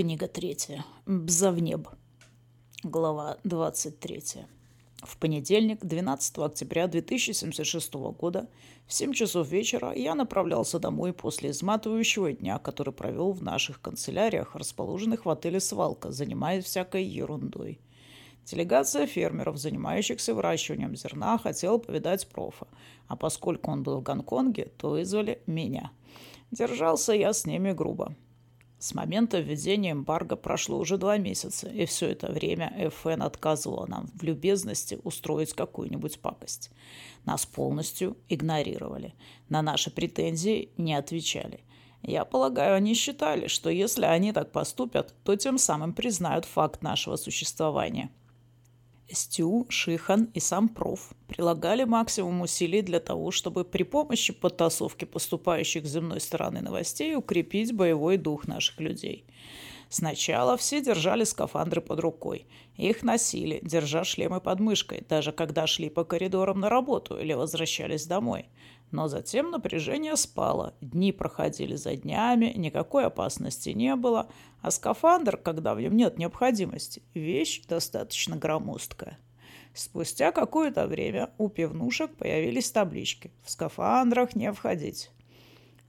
Книга третья. Бзавнеб. Глава 23. В понедельник, 12 октября 2076 года, в 7 часов вечера я направлялся домой после изматывающего дня, который провел в наших канцеляриях, расположенных в отеле «Свалка», занимаясь всякой ерундой. Делегация фермеров, занимающихся выращиванием зерна, хотела повидать профа, а поскольку он был в Гонконге, то вызвали меня. Держался я с ними грубо. С момента введения эмбарго прошло уже два месяца, и все это время ФН отказывала нам в любезности устроить какую-нибудь пакость. Нас полностью игнорировали. На наши претензии не отвечали. Я полагаю, они считали, что если они так поступят, то тем самым признают факт нашего существования – Стю, Шихан и сам проф прилагали максимум усилий для того, чтобы при помощи подтасовки поступающих с земной стороны новостей укрепить боевой дух наших людей. Сначала все держали скафандры под рукой. Их носили, держа шлемы под мышкой, даже когда шли по коридорам на работу или возвращались домой. Но затем напряжение спало, дни проходили за днями, никакой опасности не было, а скафандр, когда в нем нет необходимости, вещь достаточно громоздкая. Спустя какое-то время у пивнушек появились таблички «В скафандрах не входить».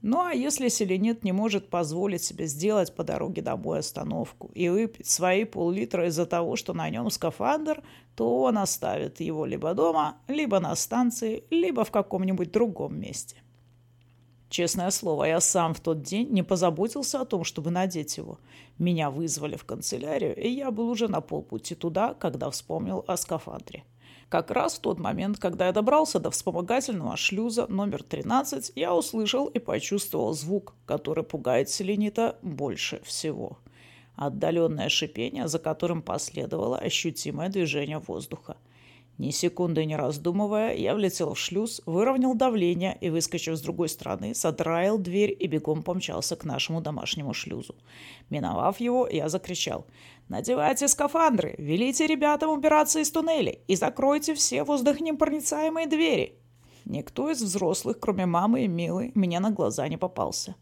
Ну а если селенит не может позволить себе сделать по дороге домой остановку и выпить свои пол-литра из-за того, что на нем скафандр, то он оставит его либо дома, либо на станции, либо в каком-нибудь другом месте. Честное слово, я сам в тот день не позаботился о том, чтобы надеть его. Меня вызвали в канцелярию, и я был уже на полпути туда, когда вспомнил о скафандре. Как раз в тот момент, когда я добрался до вспомогательного шлюза номер 13, я услышал и почувствовал звук, который пугает селенита больше всего. Отдаленное шипение, за которым последовало ощутимое движение воздуха – ни секунды не раздумывая, я влетел в шлюз, выровнял давление и, выскочив с другой стороны, задраил дверь и бегом помчался к нашему домашнему шлюзу. Миновав его, я закричал. «Надевайте скафандры! Велите ребятам убираться из туннелей и закройте все воздухонепроницаемые двери!» Никто из взрослых, кроме мамы и Милы, мне на глаза не попался.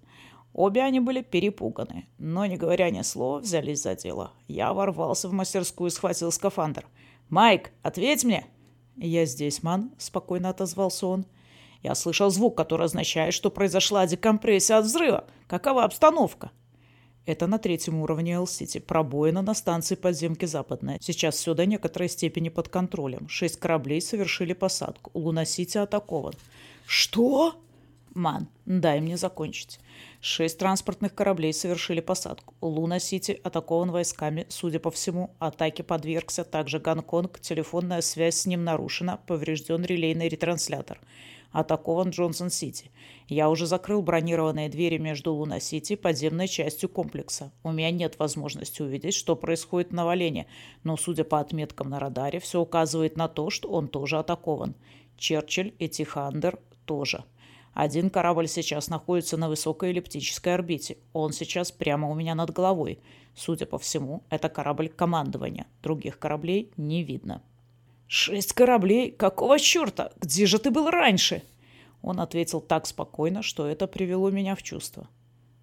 Обе они были перепуганы, но, не говоря ни слова, взялись за дело. Я ворвался в мастерскую и схватил скафандр – «Майк, ответь мне!» «Я здесь, ман», — спокойно отозвался он. «Я слышал звук, который означает, что произошла декомпрессия от взрыва. Какова обстановка?» Это на третьем уровне Эл-Сити. Пробоина на станции подземки Западная. Сейчас все до некоторой степени под контролем. Шесть кораблей совершили посадку. Луна-Сити атакован. «Что?» «Ман, дай мне закончить. Шесть транспортных кораблей совершили посадку. Луна-Сити атакован войсками. Судя по всему, атаке подвергся также Гонконг. Телефонная связь с ним нарушена. Поврежден релейный ретранслятор. Атакован Джонсон-Сити. Я уже закрыл бронированные двери между Луна-Сити и подземной частью комплекса. У меня нет возможности увидеть, что происходит на Валене, но, судя по отметкам на радаре, все указывает на то, что он тоже атакован. Черчилль и Тихандер тоже. Один корабль сейчас находится на высокой эллиптической орбите. Он сейчас прямо у меня над головой. Судя по всему, это корабль командования. Других кораблей не видно. «Шесть кораблей? Какого черта? Где же ты был раньше?» Он ответил так спокойно, что это привело меня в чувство.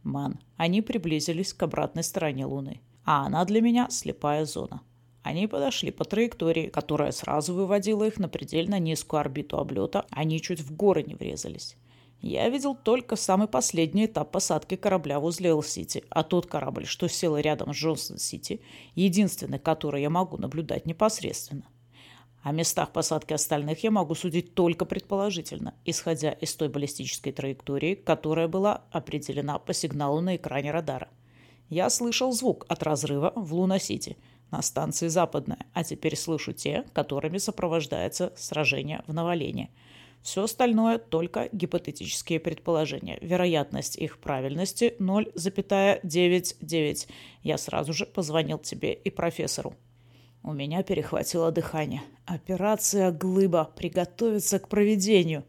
«Ман, они приблизились к обратной стороне Луны, а она для меня слепая зона. Они подошли по траектории, которая сразу выводила их на предельно низкую орбиту облета, они чуть в горы не врезались. Я видел только самый последний этап посадки корабля возле Эл-Сити, а тот корабль, что сел рядом с Джонсон-Сити, единственный, который я могу наблюдать непосредственно. О местах посадки остальных я могу судить только предположительно, исходя из той баллистической траектории, которая была определена по сигналу на экране радара. Я слышал звук от разрыва в Луна-Сити на станции Западная, а теперь слышу те, которыми сопровождается сражение в Новолене – все остальное только гипотетические предположения. Вероятность их правильности 0,99. Я сразу же позвонил тебе и профессору. У меня перехватило дыхание. Операция «Глыба». Приготовиться к проведению.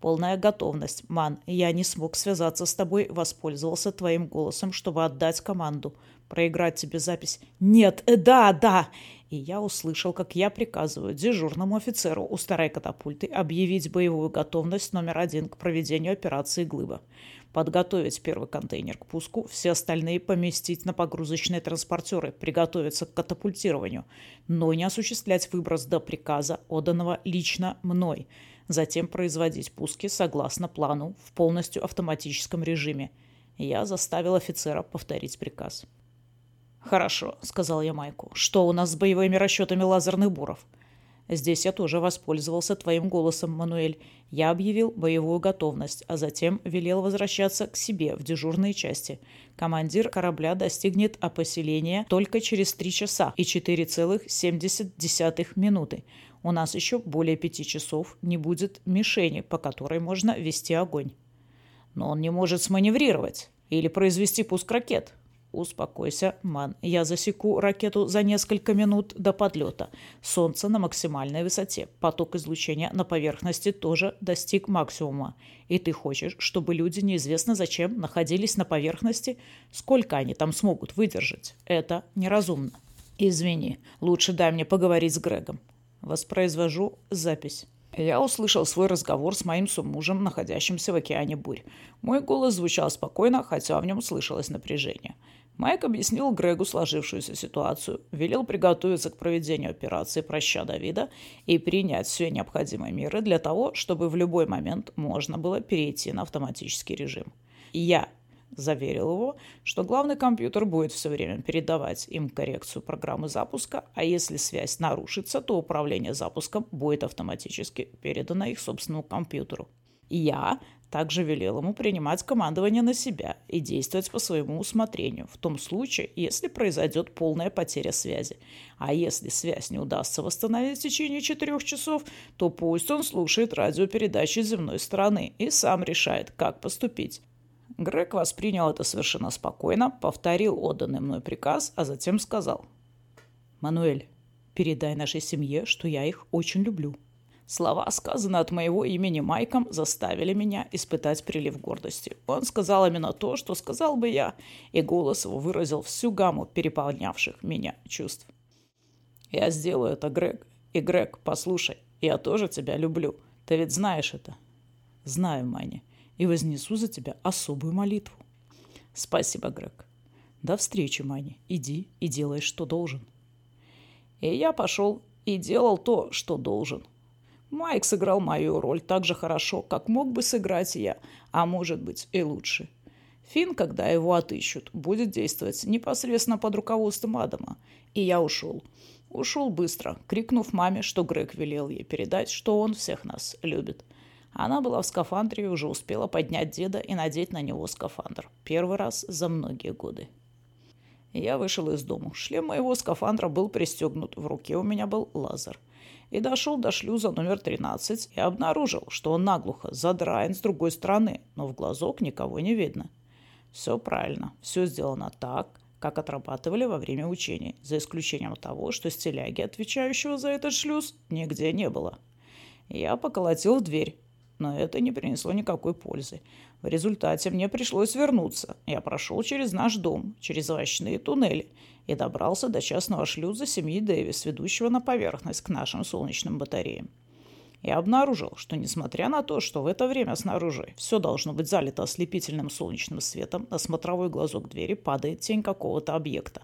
Полная готовность. Ман, я не смог связаться с тобой, воспользовался твоим голосом, чтобы отдать команду. Проиграть тебе запись. Нет, да, да и я услышал, как я приказываю дежурному офицеру у старой катапульты объявить боевую готовность номер один к проведению операции «Глыба». подготовить первый контейнер к пуску, все остальные поместить на погрузочные транспортеры, приготовиться к катапультированию, но не осуществлять выброс до приказа, отданного лично мной, затем производить пуски согласно плану в полностью автоматическом режиме. Я заставил офицера повторить приказ. «Хорошо», — сказал я Майку. «Что у нас с боевыми расчетами лазерных буров?» Здесь я тоже воспользовался твоим голосом, Мануэль. Я объявил боевую готовность, а затем велел возвращаться к себе в дежурные части. Командир корабля достигнет опоселения только через три часа и 4,7 минуты. У нас еще более пяти часов не будет мишени, по которой можно вести огонь. Но он не может сманеврировать или произвести пуск ракет. Успокойся, Ман. Я засеку ракету за несколько минут до подлета. Солнце на максимальной высоте. Поток излучения на поверхности тоже достиг максимума. И ты хочешь, чтобы люди неизвестно зачем находились на поверхности? Сколько они там смогут выдержать? Это неразумно. Извини, лучше дай мне поговорить с Грегом. Воспроизвожу запись. Я услышал свой разговор с моим суммужем, находящимся в океане бурь. Мой голос звучал спокойно, хотя в нем слышалось напряжение. Майк объяснил Грегу сложившуюся ситуацию, велел приготовиться к проведению операции «Проща Давида» и принять все необходимые меры для того, чтобы в любой момент можно было перейти на автоматический режим. Я заверил его, что главный компьютер будет все время передавать им коррекцию программы запуска, а если связь нарушится, то управление запуском будет автоматически передано их собственному компьютеру. Я также велел ему принимать командование на себя и действовать по своему усмотрению, в том случае, если произойдет полная потеря связи. А если связь не удастся восстановить в течение четырех часов, то пусть он слушает радиопередачи земной стороны и сам решает, как поступить. Грег воспринял это совершенно спокойно, повторил отданный мной приказ, а затем сказал. «Мануэль, передай нашей семье, что я их очень люблю». Слова, сказанные от моего имени Майком, заставили меня испытать прилив гордости. Он сказал именно то, что сказал бы я, и голос его выразил всю гамму переполнявших меня чувств. «Я сделаю это, Грег. И, Грег, послушай, я тоже тебя люблю. Ты ведь знаешь это?» «Знаю, Майни, и вознесу за тебя особую молитву». «Спасибо, Грег. До встречи, Майни. Иди и делай, что должен». И я пошел и делал то, что должен – Майк сыграл мою роль так же хорошо, как мог бы сыграть я, а может быть и лучше. Финн, когда его отыщут, будет действовать непосредственно под руководством Адама. И я ушел. Ушел быстро, крикнув маме, что Грег велел ей передать, что он всех нас любит. Она была в скафандре и уже успела поднять деда и надеть на него скафандр. Первый раз за многие годы. Я вышел из дома. Шлем моего скафандра был пристегнут. В руке у меня был лазер и дошел до шлюза номер 13 и обнаружил, что он наглухо задраен с другой стороны, но в глазок никого не видно. Все правильно, все сделано так, как отрабатывали во время учений, за исключением того, что стиляги, отвечающего за этот шлюз, нигде не было. Я поколотил в дверь, но это не принесло никакой пользы. В результате мне пришлось вернуться. Я прошел через наш дом, через овощные туннели и добрался до частного шлюза семьи Дэвис, ведущего на поверхность к нашим солнечным батареям. Я обнаружил, что несмотря на то, что в это время снаружи все должно быть залито ослепительным солнечным светом, на смотровой глазок двери падает тень какого-то объекта.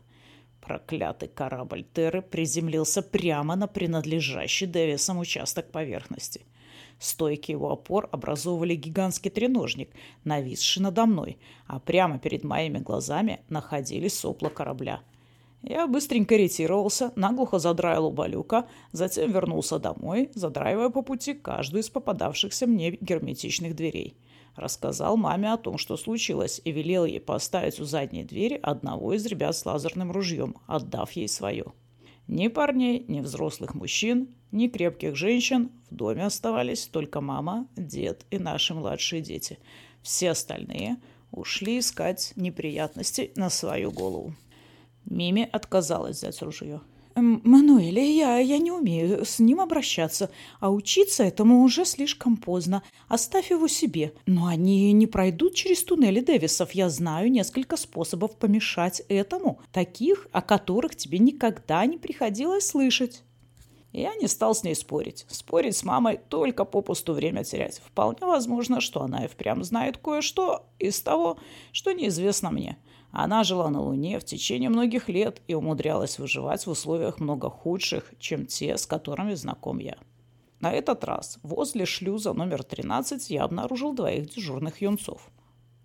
Проклятый корабль Терры приземлился прямо на принадлежащий Дэвисам участок поверхности. Стойки его опор образовывали гигантский треножник, нависший надо мной, а прямо перед моими глазами находились сопла корабля. Я быстренько ретировался, наглухо задраил оба люка, затем вернулся домой, задраивая по пути каждую из попадавшихся мне герметичных дверей. Рассказал маме о том, что случилось, и велел ей поставить у задней двери одного из ребят с лазерным ружьем, отдав ей свое. Ни парней, ни взрослых мужчин, ни крепких женщин. В доме оставались только мама, дед и наши младшие дети. Все остальные ушли искать неприятности на свою голову. Мими отказалась взять ружье. «Мануэль, я, я не умею с ним обращаться, а учиться этому уже слишком поздно. Оставь его себе. Но они не пройдут через туннели Дэвисов. Я знаю несколько способов помешать этому, таких, о которых тебе никогда не приходилось слышать». Я не стал с ней спорить. Спорить с мамой только попусту время терять. Вполне возможно, что она и впрямь знает кое-что из того, что неизвестно мне. Она жила на Луне в течение многих лет и умудрялась выживать в условиях много худших, чем те, с которыми знаком я. На этот раз возле шлюза номер 13 я обнаружил двоих дежурных юнцов.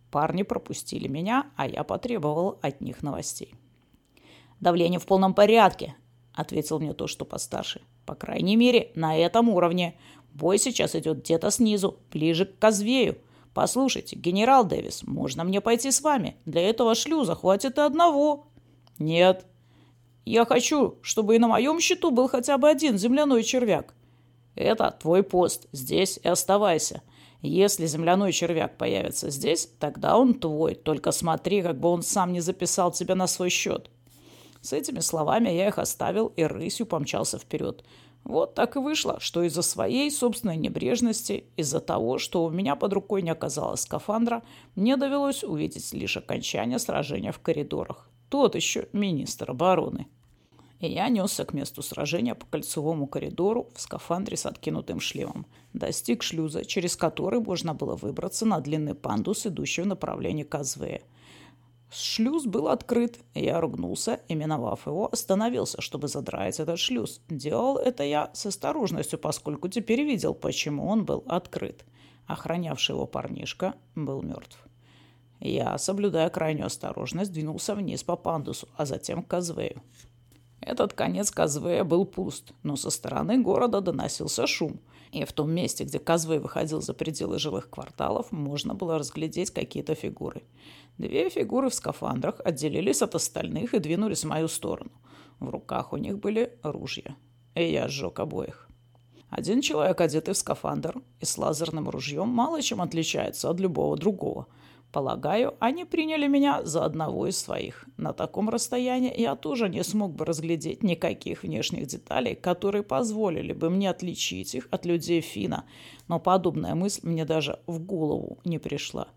Парни пропустили меня, а я потребовал от них новостей. «Давление в полном порядке», — ответил мне то, что постарше. «По крайней мере, на этом уровне. Бой сейчас идет где-то снизу, ближе к Козвею. «Послушайте, генерал Дэвис, можно мне пойти с вами? Для этого шлюза хватит и одного». «Нет». «Я хочу, чтобы и на моем счету был хотя бы один земляной червяк». «Это твой пост. Здесь и оставайся. Если земляной червяк появится здесь, тогда он твой. Только смотри, как бы он сам не записал тебя на свой счет». С этими словами я их оставил и рысью помчался вперед. Вот так и вышло, что из-за своей собственной небрежности, из-за того, что у меня под рукой не оказалось скафандра, мне довелось увидеть лишь окончание сражения в коридорах. Тот еще министр обороны. И я несся к месту сражения по кольцевому коридору в скафандре с откинутым шлемом. Достиг шлюза, через который можно было выбраться на длинный пандус, идущий в направлении Казвея. Шлюз был открыт. Я ругнулся и, миновав его, остановился, чтобы задрать этот шлюз. Делал это я с осторожностью, поскольку теперь видел, почему он был открыт. Охранявший его парнишка был мертв. Я, соблюдая крайнюю осторожность, двинулся вниз по пандусу, а затем к Казвею. Этот конец Казвея был пуст, но со стороны города доносился шум – и в том месте, где Казвей выходил за пределы жилых кварталов, можно было разглядеть какие-то фигуры. Две фигуры в скафандрах отделились от остальных и двинулись в мою сторону. В руках у них были ружья. И я сжег обоих. Один человек, одетый в скафандр и с лазерным ружьем, мало чем отличается от любого другого – Полагаю, они приняли меня за одного из своих. На таком расстоянии я тоже не смог бы разглядеть никаких внешних деталей, которые позволили бы мне отличить их от людей Фина, но подобная мысль мне даже в голову не пришла.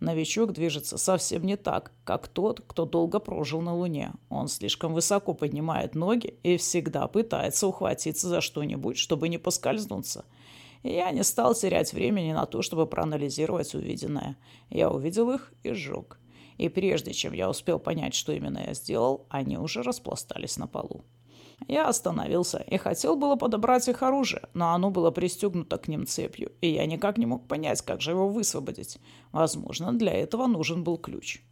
Новичок движется совсем не так, как тот, кто долго прожил на Луне. Он слишком высоко поднимает ноги и всегда пытается ухватиться за что-нибудь, чтобы не поскользнуться – и я не стал терять времени на то, чтобы проанализировать увиденное. Я увидел их и сжег. И прежде чем я успел понять, что именно я сделал, они уже распластались на полу. Я остановился и хотел было подобрать их оружие, но оно было пристегнуто к ним цепью, и я никак не мог понять, как же его высвободить. Возможно, для этого нужен был ключ.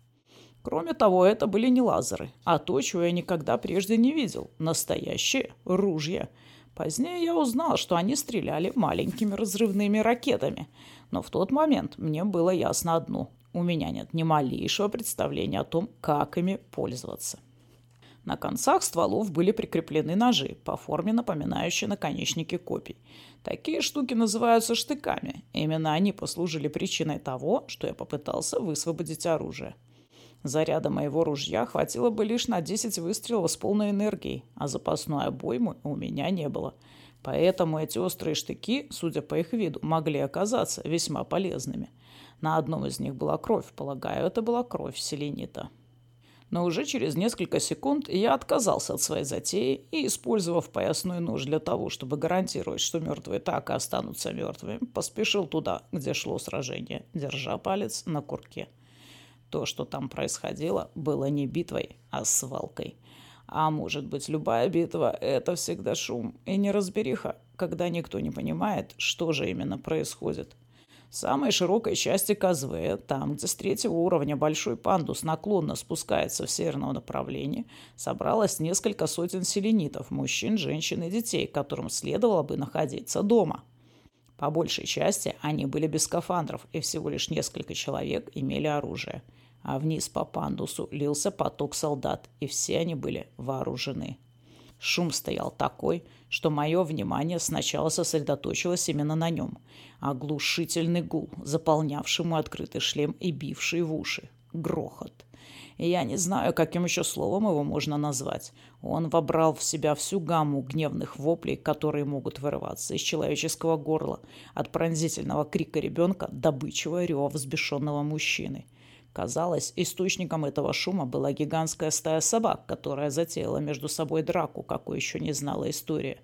Кроме того, это были не лазеры, а то, чего я никогда прежде не видел – настоящие ружья – Позднее я узнал, что они стреляли маленькими разрывными ракетами. Но в тот момент мне было ясно одно. У меня нет ни малейшего представления о том, как ими пользоваться. На концах стволов были прикреплены ножи, по форме напоминающие наконечники копий. Такие штуки называются штыками. Именно они послужили причиной того, что я попытался высвободить оружие. Заряда моего ружья хватило бы лишь на 10 выстрелов с полной энергией, а запасной обоймы у меня не было. Поэтому эти острые штыки, судя по их виду, могли оказаться весьма полезными. На одном из них была кровь, полагаю, это была кровь селенита. Но уже через несколько секунд я отказался от своей затеи и, использовав поясной нож для того, чтобы гарантировать, что мертвые так и останутся мертвыми, поспешил туда, где шло сражение, держа палец на курке. То, что там происходило, было не битвой, а свалкой. А может быть, любая битва – это всегда шум и неразбериха, когда никто не понимает, что же именно происходит. В самой широкой части КЗВ, там, где с третьего уровня большой пандус наклонно спускается в северном направлении, собралось несколько сотен селенитов, мужчин, женщин и детей, которым следовало бы находиться дома – по большей части они были без скафандров, и всего лишь несколько человек имели оружие. А вниз по пандусу лился поток солдат, и все они были вооружены. Шум стоял такой, что мое внимание сначала сосредоточилось именно на нем. Оглушительный гул, заполнявший мой открытый шлем и бивший в уши. Грохот. И я не знаю, каким еще словом его можно назвать. Он вобрал в себя всю гамму гневных воплей, которые могут вырываться из человеческого горла, от пронзительного крика ребенка до бычьего рева взбешенного мужчины. Казалось, источником этого шума была гигантская стая собак, которая затеяла между собой драку, какой еще не знала история.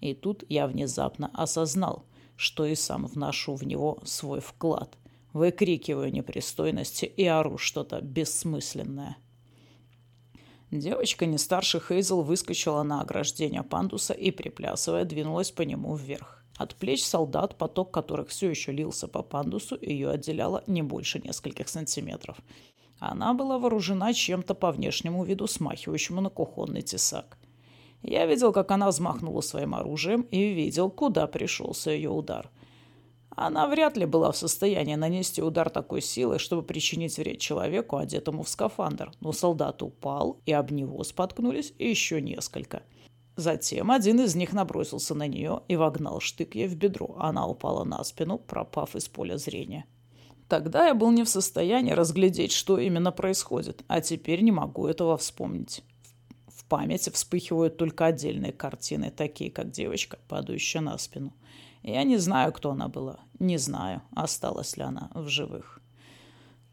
И тут я внезапно осознал, что и сам вношу в него свой вклад. Выкрикиваю непристойности и ору что-то бессмысленное. Девочка не старше Хейзел выскочила на ограждение пандуса и, приплясывая, двинулась по нему вверх. От плеч солдат, поток которых все еще лился по пандусу, ее отделяло не больше нескольких сантиметров. Она была вооружена чем-то по внешнему виду, смахивающему на кухонный тесак. Я видел, как она взмахнула своим оружием и видел, куда пришелся ее удар. Она вряд ли была в состоянии нанести удар такой силой, чтобы причинить вред человеку, одетому в скафандр, но солдат упал, и об него споткнулись еще несколько. Затем один из них набросился на нее и вогнал штык ей в бедро. Она упала на спину, пропав из поля зрения. Тогда я был не в состоянии разглядеть, что именно происходит, а теперь не могу этого вспомнить. В памяти вспыхивают только отдельные картины, такие как девочка, падающая на спину – я не знаю, кто она была. Не знаю, осталась ли она в живых.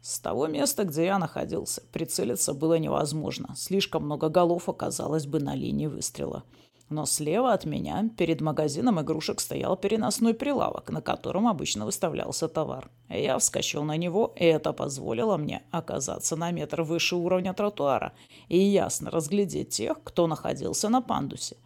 С того места, где я находился, прицелиться было невозможно. Слишком много голов оказалось бы на линии выстрела. Но слева от меня, перед магазином игрушек, стоял переносной прилавок, на котором обычно выставлялся товар. Я вскочил на него, и это позволило мне оказаться на метр выше уровня тротуара и ясно разглядеть тех, кто находился на пандусе.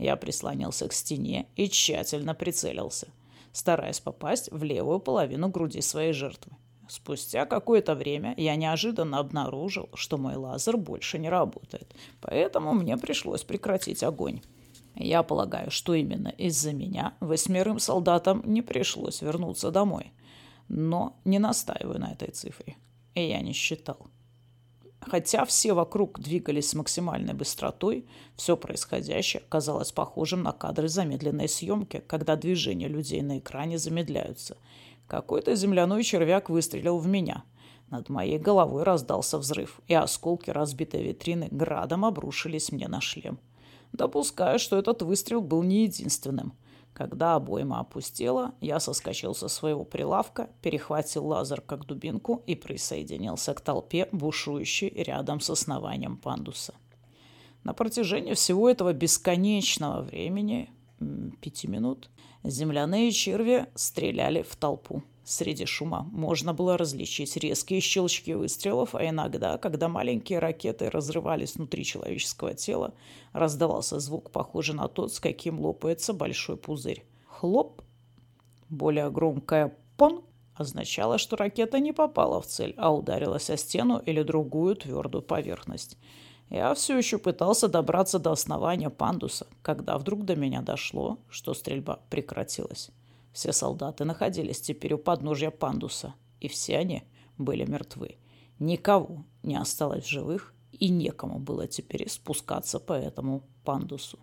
Я прислонился к стене и тщательно прицелился, стараясь попасть в левую половину груди своей жертвы. Спустя какое-то время я неожиданно обнаружил, что мой лазер больше не работает, поэтому мне пришлось прекратить огонь. Я полагаю, что именно из-за меня восьмерым солдатам не пришлось вернуться домой. Но не настаиваю на этой цифре. И я не считал. Хотя все вокруг двигались с максимальной быстротой, все происходящее казалось похожим на кадры замедленной съемки, когда движения людей на экране замедляются. Какой-то земляной червяк выстрелил в меня. Над моей головой раздался взрыв, и осколки разбитой витрины градом обрушились мне на шлем. Допускаю, что этот выстрел был не единственным – когда обойма опустела, я соскочил со своего прилавка, перехватил лазер как дубинку и присоединился к толпе, бушующей рядом с основанием пандуса. На протяжении всего этого бесконечного времени, пяти минут, земляные черви стреляли в толпу. Среди шума можно было различить резкие щелчки выстрелов, а иногда, когда маленькие ракеты разрывались внутри человеческого тела, раздавался звук, похожий на тот, с каким лопается большой пузырь. Хлоп! Более громкое «пон» означало, что ракета не попала в цель, а ударилась о стену или другую твердую поверхность. Я все еще пытался добраться до основания пандуса, когда вдруг до меня дошло, что стрельба прекратилась. Все солдаты находились теперь у подножья пандуса, и все они были мертвы. Никого не осталось живых, и некому было теперь спускаться по этому пандусу.